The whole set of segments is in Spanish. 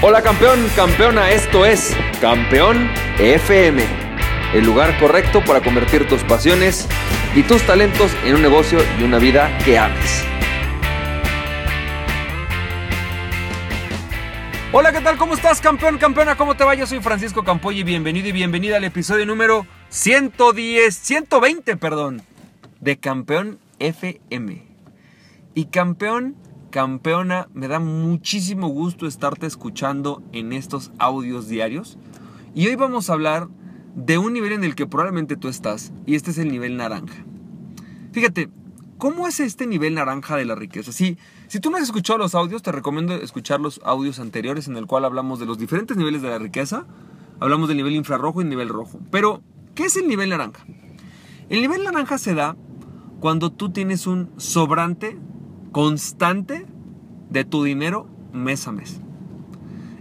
Hola campeón, campeona, esto es Campeón FM, el lugar correcto para convertir tus pasiones y tus talentos en un negocio y una vida que ames. Hola, ¿qué tal? ¿Cómo estás, campeón, campeona? ¿Cómo te va? Yo soy Francisco Campoy y bienvenido y bienvenida al episodio número 110, 120, perdón, de Campeón FM. Y campeón Campeona, me da muchísimo gusto estarte escuchando en estos audios diarios. Y hoy vamos a hablar de un nivel en el que probablemente tú estás, y este es el nivel naranja. Fíjate, ¿cómo es este nivel naranja de la riqueza? Si, si tú no has escuchado los audios, te recomiendo escuchar los audios anteriores en el cual hablamos de los diferentes niveles de la riqueza. Hablamos del nivel infrarrojo y nivel rojo. Pero, ¿qué es el nivel naranja? El nivel naranja se da cuando tú tienes un sobrante constante de tu dinero mes a mes.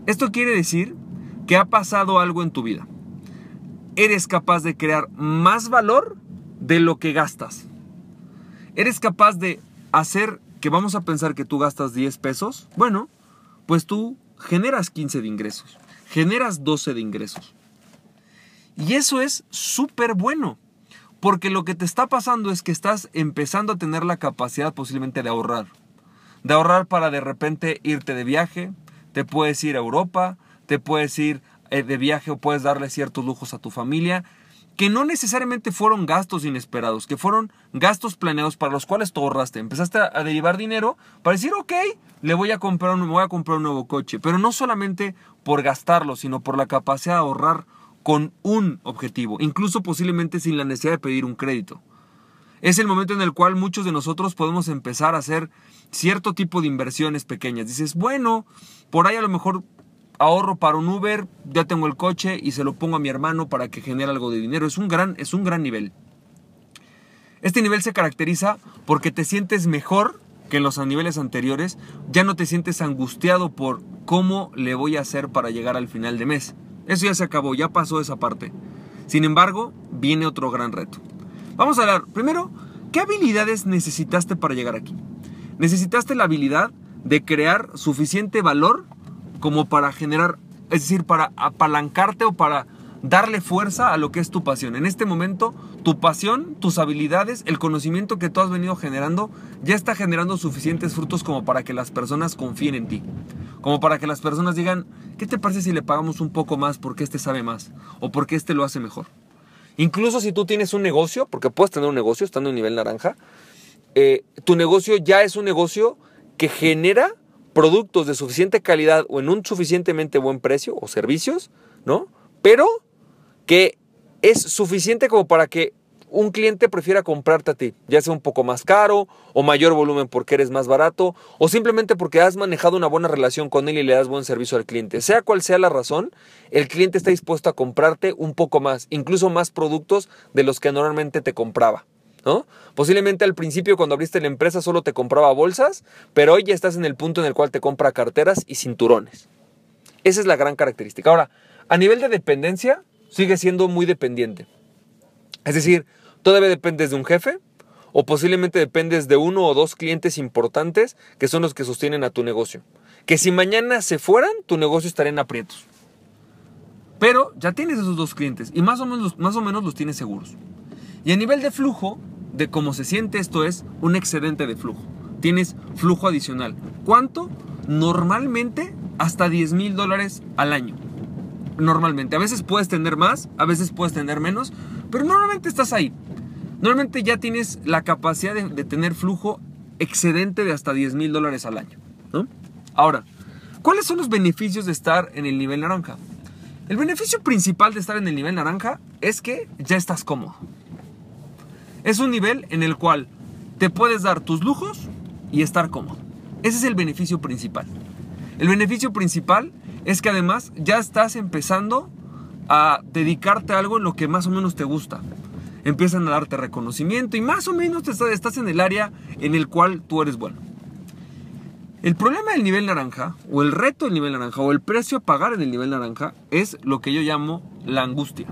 Esto quiere decir que ha pasado algo en tu vida. Eres capaz de crear más valor de lo que gastas. Eres capaz de hacer que vamos a pensar que tú gastas 10 pesos. Bueno, pues tú generas 15 de ingresos, generas 12 de ingresos. Y eso es súper bueno. Porque lo que te está pasando es que estás empezando a tener la capacidad posiblemente de ahorrar. De ahorrar para de repente irte de viaje, te puedes ir a Europa, te puedes ir eh, de viaje o puedes darle ciertos lujos a tu familia, que no necesariamente fueron gastos inesperados, que fueron gastos planeados para los cuales tú ahorraste. Empezaste a derivar dinero para decir, ok, le voy a comprar me voy a comprar un nuevo coche, pero no solamente por gastarlo, sino por la capacidad de ahorrar con un objetivo, incluso posiblemente sin la necesidad de pedir un crédito. Es el momento en el cual muchos de nosotros podemos empezar a hacer cierto tipo de inversiones pequeñas. Dices, bueno, por ahí a lo mejor ahorro para un Uber, ya tengo el coche y se lo pongo a mi hermano para que genere algo de dinero. Es un gran, es un gran nivel. Este nivel se caracteriza porque te sientes mejor que en los niveles anteriores, ya no te sientes angustiado por cómo le voy a hacer para llegar al final de mes. Eso ya se acabó, ya pasó esa parte. Sin embargo, viene otro gran reto. Vamos a hablar, primero, ¿qué habilidades necesitaste para llegar aquí? Necesitaste la habilidad de crear suficiente valor como para generar, es decir, para apalancarte o para darle fuerza a lo que es tu pasión. En este momento, tu pasión, tus habilidades, el conocimiento que tú has venido generando, ya está generando suficientes frutos como para que las personas confíen en ti. Como para que las personas digan, ¿qué te parece si le pagamos un poco más porque este sabe más? O porque este lo hace mejor. Incluso si tú tienes un negocio, porque puedes tener un negocio estando en nivel naranja, eh, tu negocio ya es un negocio que genera productos de suficiente calidad o en un suficientemente buen precio o servicios, ¿no? Pero que es suficiente como para que un cliente prefiera comprarte a ti, ya sea un poco más caro o mayor volumen porque eres más barato o simplemente porque has manejado una buena relación con él y le das buen servicio al cliente. Sea cual sea la razón, el cliente está dispuesto a comprarte un poco más, incluso más productos de los que normalmente te compraba. ¿No? Posiblemente al principio cuando abriste la empresa solo te compraba bolsas, pero hoy ya estás en el punto en el cual te compra carteras y cinturones. Esa es la gran característica. Ahora, a nivel de dependencia, sigue siendo muy dependiente. Es decir, todavía dependes de un jefe o posiblemente dependes de uno o dos clientes importantes que son los que sostienen a tu negocio. Que si mañana se fueran, tu negocio estaría en aprietos. Pero ya tienes esos dos clientes y más o menos, más o menos los tienes seguros. Y a nivel de flujo, de cómo se siente esto es un excedente de flujo. Tienes flujo adicional. ¿Cuánto? Normalmente hasta 10 mil dólares al año. Normalmente. A veces puedes tener más, a veces puedes tener menos, pero normalmente estás ahí. Normalmente ya tienes la capacidad de, tener flujo excedente de hasta 10 mil dólares al año. Ahora, ¿cuáles son los beneficios de estar en el nivel naranja? El beneficio principal de estar en el nivel naranja es que ya estás cómodo. Es un nivel en el cual te puedes dar tus lujos y estar cómodo. Ese es el beneficio principal. El beneficio principal es que además ya estás empezando a dedicarte a algo en lo que más o menos te gusta. Empiezan a darte reconocimiento y más o menos estás en el área en el cual tú eres bueno. El problema del nivel naranja, o el reto del nivel naranja, o el precio a pagar en el nivel naranja, es lo que yo llamo la angustia.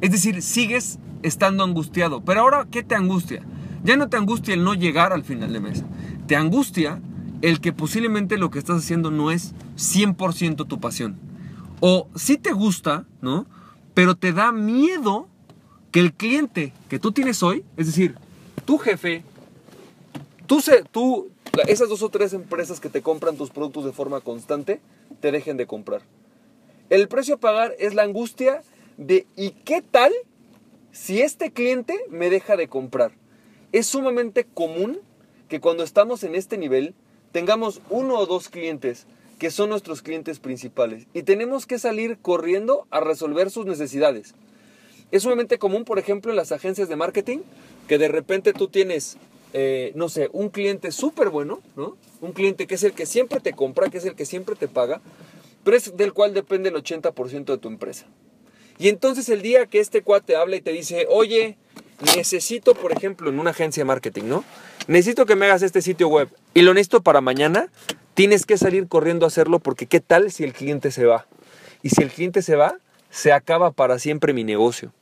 Es decir, sigues estando angustiado. Pero ahora, ¿qué te angustia? Ya no te angustia el no llegar al final de mes. Te angustia el que posiblemente lo que estás haciendo no es 100% tu pasión. O sí te gusta, ¿no? Pero te da miedo que el cliente que tú tienes hoy, es decir, tu jefe, tú, tú, esas dos o tres empresas que te compran tus productos de forma constante, te dejen de comprar. El precio a pagar es la angustia de ¿y qué tal si este cliente me deja de comprar? Es sumamente común que cuando estamos en este nivel tengamos uno o dos clientes que son nuestros clientes principales y tenemos que salir corriendo a resolver sus necesidades. Es sumamente común, por ejemplo, en las agencias de marketing, que de repente tú tienes, eh, no sé, un cliente súper bueno, ¿no? Un cliente que es el que siempre te compra, que es el que siempre te paga, pero es del cual depende el 80% de tu empresa. Y entonces el día que este cuate habla y te dice, oye, necesito, por ejemplo, en una agencia de marketing, ¿no? Necesito que me hagas este sitio web y lo necesito para mañana, tienes que salir corriendo a hacerlo porque ¿qué tal si el cliente se va? Y si el cliente se va, se acaba para siempre mi negocio.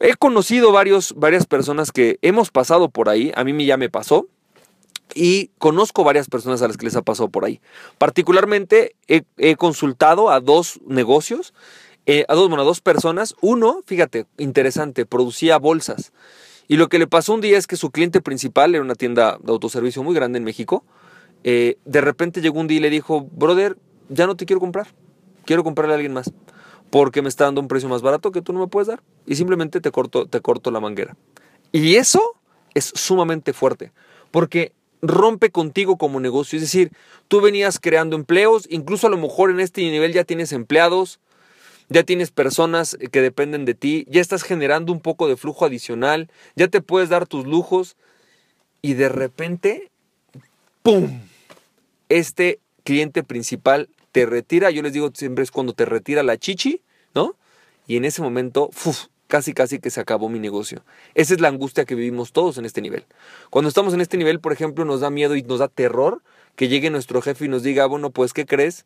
He conocido varios, varias personas que hemos pasado por ahí, a mí ya me pasó, y conozco varias personas a las que les ha pasado por ahí. Particularmente he, consultado a dos negocios, eh, a dos, personas. Uno, fíjate, interesante, producía bolsas. Y lo que le pasó un día es que su cliente principal era una tienda de autoservicio muy grande en México. Eh, de repente llegó un día y le dijo, brother, ya no te quiero comprar, quiero comprarle a alguien más porque me está dando un precio más barato que tú no me puedes dar. Y simplemente te corto, te corto la manguera. Y eso es sumamente fuerte, porque rompe contigo como negocio. Es decir, tú venías creando empleos, incluso a lo mejor en este nivel ya tienes empleados, ya tienes personas que dependen de ti, ya estás generando un poco de flujo adicional, ya te puedes dar tus lujos y de repente, ¡pum! Este cliente principal te retira, yo les digo siempre es cuando te retira la chichi, ¿no? Y en ese momento, ¡fuf! casi casi que se acabó mi negocio. Esa es la angustia que vivimos todos en este nivel. Cuando estamos en este nivel, por ejemplo, nos da miedo y nos da terror que llegue nuestro jefe y nos diga, bueno, pues, ¿qué crees?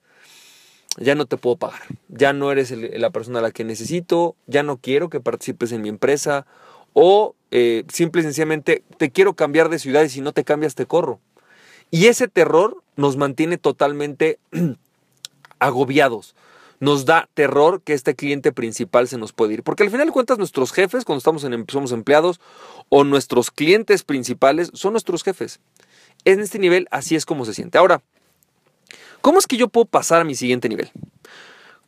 Ya no te puedo pagar, ya no eres la persona a la que necesito, ya no quiero que participes en mi empresa, o eh, simple y sencillamente te quiero cambiar de ciudad y si no te cambias te corro. Y ese terror nos mantiene totalmente agobiados. Nos da terror que este cliente principal se nos puede ir. Porque al final de cuentas nuestros jefes, cuando estamos en, em, somos empleados, o nuestros clientes principales son nuestros jefes. En este nivel así es como se siente. Ahora, ¿cómo es que yo puedo pasar a mi siguiente nivel?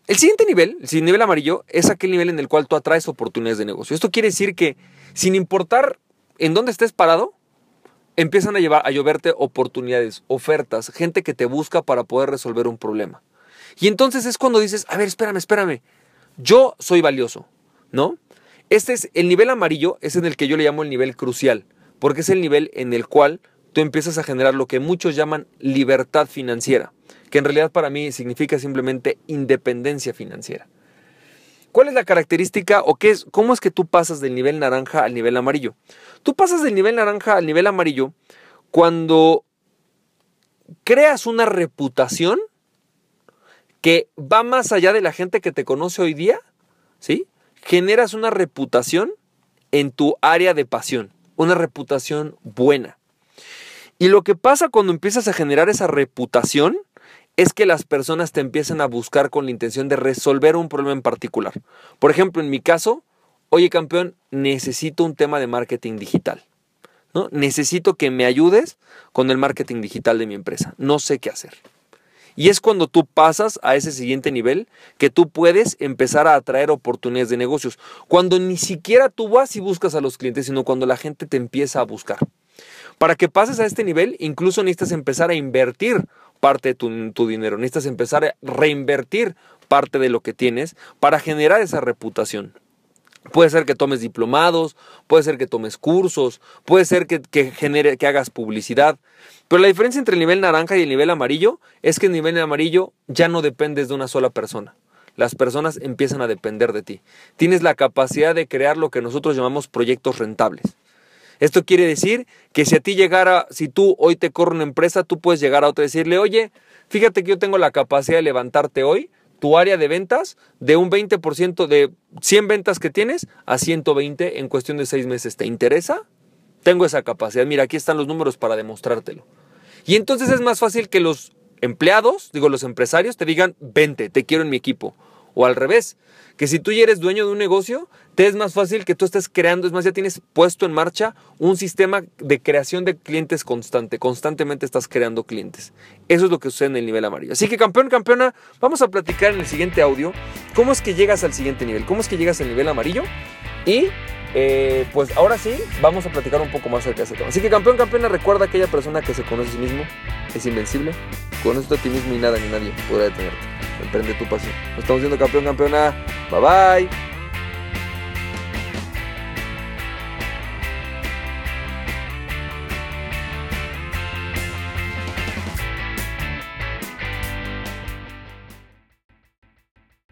El siguiente nivel, el nivel amarillo, es aquel nivel en el cual tú atraes oportunidades de negocio. Esto quiere decir que sin importar en dónde estés parado, empiezan a, llevar, a lloverte oportunidades, ofertas, gente que te busca para poder resolver un problema. Y entonces es cuando dices, a ver, espérame, espérame, yo soy valioso, ¿no? Este es el nivel amarillo, es en el que yo le llamo el nivel crucial, porque es el nivel en el cual tú empiezas a generar lo que muchos llaman libertad financiera, que en realidad para mí significa simplemente independencia financiera. ¿Cuál es la característica o qué es, cómo es que tú pasas del nivel naranja al nivel amarillo? Tú pasas del nivel naranja al nivel amarillo cuando creas una reputación que va más allá de la gente que te conoce hoy día, ¿sí? Generas una reputación en tu área de pasión, una reputación buena. Y lo que pasa cuando empiezas a generar esa reputación es que las personas te empiezan a buscar con la intención de resolver un problema en particular. Por ejemplo, en mi caso, oye campeón, necesito un tema de marketing digital. ¿no? Necesito que me ayudes con el marketing digital de mi empresa. No sé qué hacer. Y es cuando tú pasas a ese siguiente nivel que tú puedes empezar a atraer oportunidades de negocios. Cuando ni siquiera tú vas y buscas a los clientes, sino cuando la gente te empieza a buscar. Para que pases a este nivel, incluso necesitas empezar a invertir parte de tu, dinero, necesitas empezar a reinvertir parte de lo que tienes para generar esa reputación. Puede ser que tomes diplomados, puede ser que tomes cursos, puede ser que, genere, que hagas publicidad. Pero la diferencia entre el nivel naranja y el nivel amarillo es que el nivel amarillo ya no dependes de una sola persona. Las personas empiezan a depender de ti. Tienes la capacidad de crear lo que nosotros llamamos proyectos rentables. Esto quiere decir que si a ti llegara, si tú hoy te corre una empresa, tú puedes llegar a otra y decirle, oye, fíjate que yo tengo la capacidad de levantarte hoy tu área de ventas de un 20% de 100 ventas que tienes a 120 en cuestión de 6 meses. ¿Te interesa? Tengo esa capacidad. Mira, aquí están los números para demostrártelo. Y entonces es más fácil que los empleados, digo los empresarios, te digan, vente, te quiero en mi equipo. O al revés, que si tú ya eres dueño de un negocio, te es más fácil que tú estés creando, es más, ya tienes puesto en marcha un sistema de creación de clientes constante, constantemente estás creando clientes. Eso es lo que sucede en el nivel amarillo. Así que campeón, campeona, vamos a platicar en el siguiente audio cómo es que llegas al siguiente nivel, cómo es que llegas al nivel amarillo y eh, pues ahora sí, vamos a platicar un poco más acerca de ese tema. Así que campeón, campeona, recuerda aquella persona que se conoce a sí mismo, es invencible. Conoce a ti mismo y nada ni nadie podrá detenerte. Emprende tu pasión. Nos estamos viendo campeón, campeona. Bye bye.